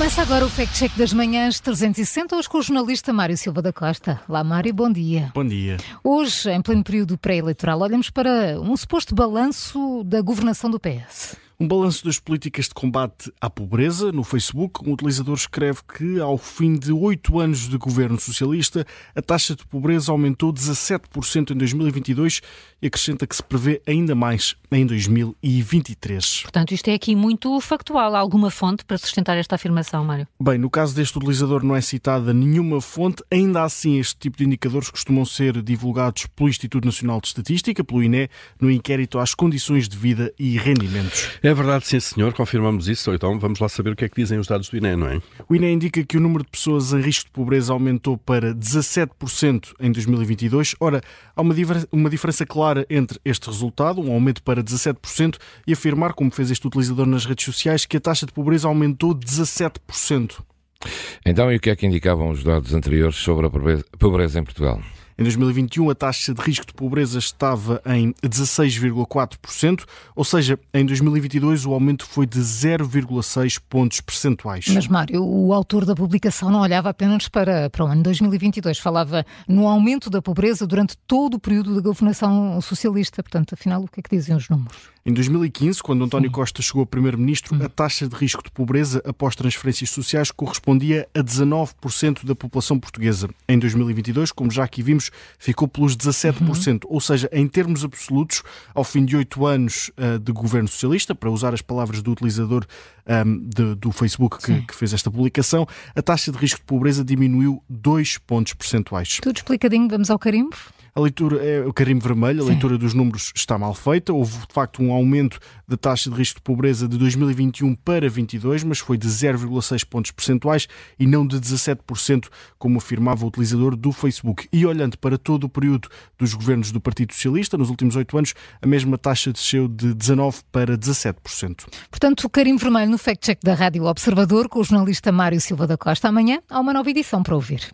Começa agora o Fact Check das Manhãs 360, hoje com o jornalista Mário Silva da Costa. Lá, Mário, bom dia. Bom dia. Hoje, em pleno período pré-eleitoral, olhamos para um suposto balanço da governação do PS. Um balanço das políticas de combate à pobreza. No Facebook, um utilizador escreve que, ao fim de oito anos de governo socialista, a taxa de pobreza aumentou 17% em 2022 e acrescenta que se prevê ainda mais em 2023. Portanto, isto é aqui muito factual. Há alguma fonte para sustentar esta afirmação, Mário? Bem, no caso deste utilizador não é citada nenhuma fonte, ainda assim este tipo de indicadores costumam ser divulgados pelo Instituto Nacional de Estatística, pelo INE, no inquérito às condições de vida e rendimentos. É verdade, sim senhor, confirmamos isso. Então vamos lá saber o que é que dizem os dados do INE, não é? O INE indica que o número de pessoas em risco de pobreza aumentou para 17% em 2022. Ora, há uma, uma diferença clara entre este resultado, um aumento para 17%, e afirmar, como fez este utilizador nas redes sociais, que a taxa de pobreza aumentou 17%. Então, e o que é que indicavam os dados anteriores sobre a pobreza em Portugal? Em 2021, a taxa de risco de pobreza estava em 16,4%, ou seja, em 2022 o aumento foi de 0,6 pontos percentuais. Mas, Mário, o autor da publicação não olhava apenas para, para o ano 2022, falava no aumento da pobreza durante todo o período da governação socialista. Portanto, afinal, o que é que dizem os números? Em 2015, quando António Sim. Costa chegou a primeiro-ministro, hum. a taxa de risco de pobreza após transferências sociais correspondia a 19% da população portuguesa. Em 2022, como já aqui vimos, ficou pelos 17%. Uhum. Ou seja, em termos absolutos, ao fim de oito anos uh, de governo socialista, para usar as palavras do utilizador um, ehm, de, do Facebook que, que, fez esta publicação, a taxa de risco de pobreza diminuiu 2 pontos percentuais. Tudo explicadinho, vamos ao carimbo? A leitura é o carimbo vermelho, a Sim. leitura dos números está mal feita. Houve de facto um aumento da taxa de risco de pobreza de 2021 para 22, mas foi de 0,6 pontos percentuais e não de 17%, como afirmava o utilizador do Facebook. E olhando para todo o período dos governos do Partido Socialista, nos últimos oito anos, a mesma taxa desceu de 19 para 17%. Portanto, o carimbo vermelho no fact-check da Rádio Observador com o jornalista Mário Silva da Costa. Amanhã há uma nova edição para ouvir.